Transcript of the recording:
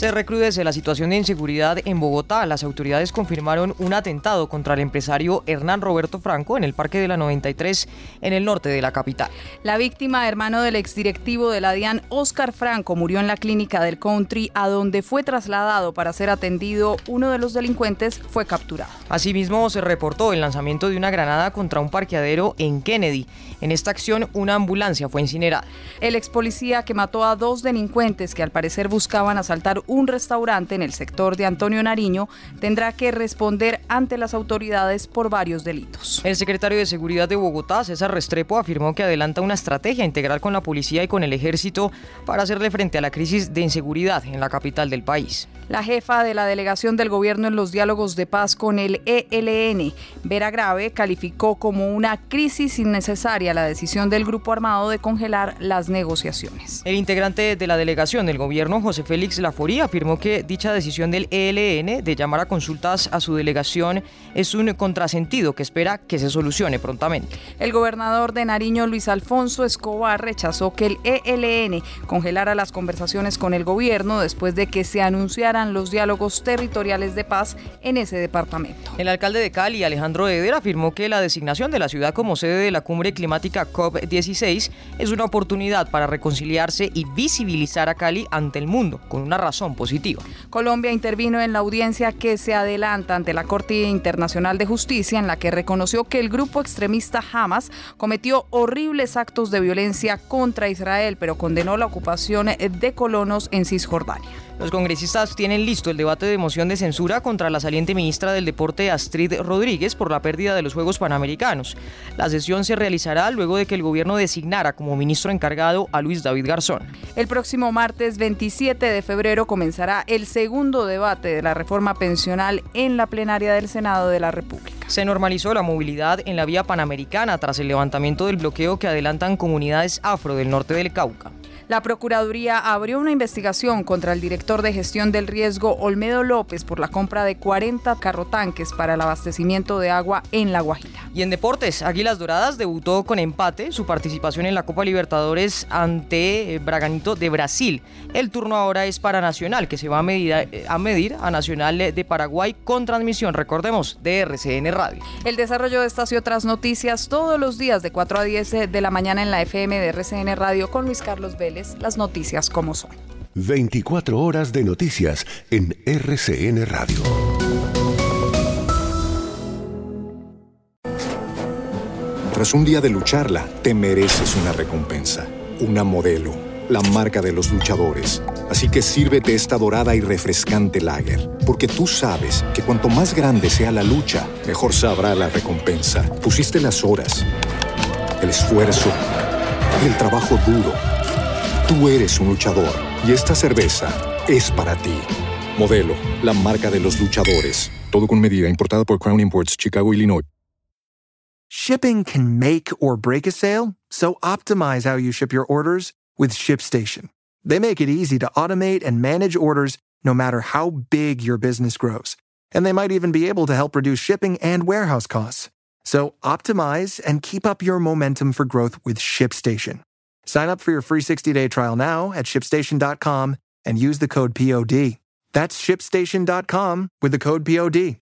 Se recrudece la situación de inseguridad en Bogotá. Las autoridades confirmaron un atentado contra el empresario Hernán Roberto Franco en el Parque de la 93 en el norte de la capital. La víctima, hermano del exdirectivo de la DIAN, Oscar Franco, murió en la clínica del country a donde fue trasladado para ser atendido. Uno de los delincuentes fue capturado. Asimismo, se reportó el lanzamiento de una granada contra un parqueadero en Kennedy. En esta acción, una ambulancia fue incinerada. El ex policía que mató a dos delincuentes que al parecer buscaban asaltar un restaurante en el sector de Antonio Nariño tendrá que responder ante las autoridades por varios delitos. El secretario de Seguridad de Bogotá, César Restrepo, afirmó que adelanta una estrategia integral con la policía y con el ejército para hacerle frente a la crisis de inseguridad en la capital del país. La jefa de la delegación del gobierno en los diálogos de paz con el ELN, Vera Grave, calificó como una crisis innecesaria la decisión del grupo armado de congelar las negociaciones. El integrante de la delegación del gobierno, José Félix Laforía, afirmó que dicha decisión del ELN de llamar a consultas a su delegación es un contrasentido que espera que se solucione prontamente. El gobernador de Nariño, Luis Alfonso Escobar, rechazó que el ELN congelara las conversaciones con el gobierno después de que se los diálogos territoriales de paz en ese departamento. El alcalde de Cali, Alejandro Eder, afirmó que la designación de la ciudad como sede de la cumbre climática COP16 es una oportunidad para reconciliarse y visibilizar a Cali ante el mundo, con una razón positiva. Colombia intervino en la audiencia que se adelanta ante la Corte Internacional de Justicia en la que reconoció que el grupo extremista Hamas cometió horribles actos de violencia contra Israel, pero condenó la ocupación de colonos en Cisjordania. Los congresistas tienen listo el debate de moción de censura contra la saliente ministra del Deporte Astrid Rodríguez por la pérdida de los Juegos Panamericanos. La sesión se realizará luego de que el gobierno designara como ministro encargado a Luis David Garzón. El próximo martes 27 de febrero comenzará el segundo debate de la reforma pensional en la plenaria del Senado de la República. Se normalizó la movilidad en la vía panamericana tras el levantamiento del bloqueo que adelantan comunidades afro del norte del Cauca. La Procuraduría abrió una investigación contra el director de gestión del riesgo Olmedo López por la compra de 40 carrotanques para el abastecimiento de agua en La Guajira. Y en deportes, Águilas Doradas debutó con empate su participación en la Copa Libertadores ante Braganito de Brasil. El turno ahora es para Nacional, que se va a medir a, medir a Nacional de Paraguay con transmisión, recordemos, de RCN Radio. El desarrollo de estas y otras noticias todos los días de 4 a 10 de la mañana en la FM de RCN Radio con Luis Carlos Vélez las noticias como son. 24 horas de noticias en RCN Radio. Tras un día de lucharla, te mereces una recompensa, una modelo, la marca de los luchadores. Así que sírvete esta dorada y refrescante lager, porque tú sabes que cuanto más grande sea la lucha, mejor sabrá la recompensa. Pusiste las horas, el esfuerzo, el trabajo duro. Tú eres un luchador y esta cerveza es para ti. Modelo, la marca de los luchadores. Todo con medida, importada por Crown Imports, Chicago, Illinois. Shipping can make or break a sale, so optimize how you ship your orders with ShipStation. They make it easy to automate and manage orders no matter how big your business grows. And they might even be able to help reduce shipping and warehouse costs. So optimize and keep up your momentum for growth with ShipStation. Sign up for your free 60-day trial now at shipstation.com and use the code POD. That's shipstation.com with the code POD.